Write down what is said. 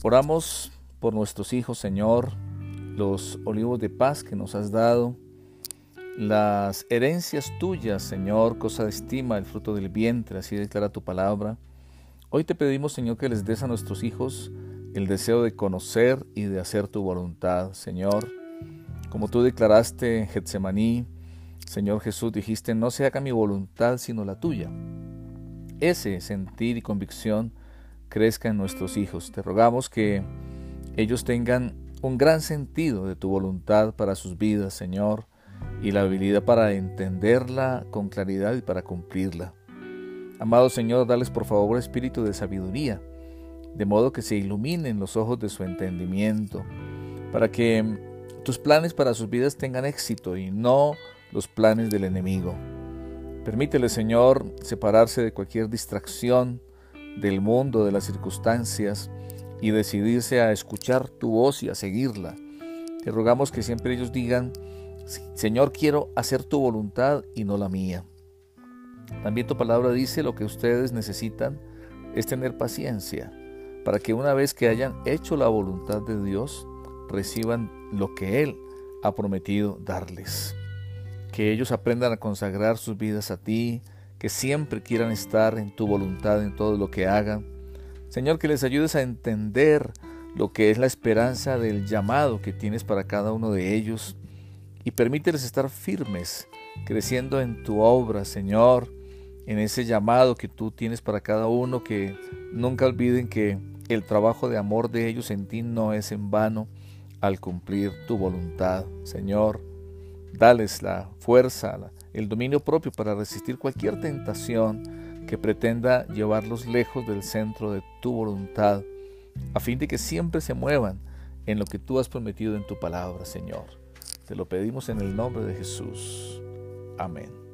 Oramos por nuestros hijos, Señor, los olivos de paz que nos has dado, las herencias tuyas, Señor, cosa de estima, el fruto del vientre, así declara tu palabra. Hoy te pedimos, Señor, que les des a nuestros hijos el deseo de conocer y de hacer tu voluntad, Señor. Como tú declaraste en Getsemaní, Señor Jesús, dijiste, no se haga mi voluntad sino la tuya. Ese sentir y convicción crezca en nuestros hijos. Te rogamos que ellos tengan un gran sentido de tu voluntad para sus vidas, Señor, y la habilidad para entenderla con claridad y para cumplirla. Amado Señor, dales por favor espíritu de sabiduría, de modo que se iluminen los ojos de su entendimiento, para que tus planes para sus vidas tengan éxito y no los planes del enemigo. Permítele, Señor, separarse de cualquier distracción del mundo, de las circunstancias, y decidirse a escuchar tu voz y a seguirla. Te rogamos que siempre ellos digan, Señor, quiero hacer tu voluntad y no la mía. También tu palabra dice lo que ustedes necesitan es tener paciencia para que una vez que hayan hecho la voluntad de Dios, reciban lo que Él ha prometido darles. Que ellos aprendan a consagrar sus vidas a ti, que siempre quieran estar en tu voluntad en todo lo que hagan. Señor, que les ayudes a entender lo que es la esperanza del llamado que tienes para cada uno de ellos y permíteles estar firmes, creciendo en tu obra, Señor, en ese llamado que tú tienes para cada uno, que nunca olviden que el trabajo de amor de ellos en ti no es en vano al cumplir tu voluntad, Señor. Dales la fuerza, el dominio propio para resistir cualquier tentación que pretenda llevarlos lejos del centro de tu voluntad, a fin de que siempre se muevan en lo que tú has prometido en tu palabra, Señor. Te lo pedimos en el nombre de Jesús. Amén.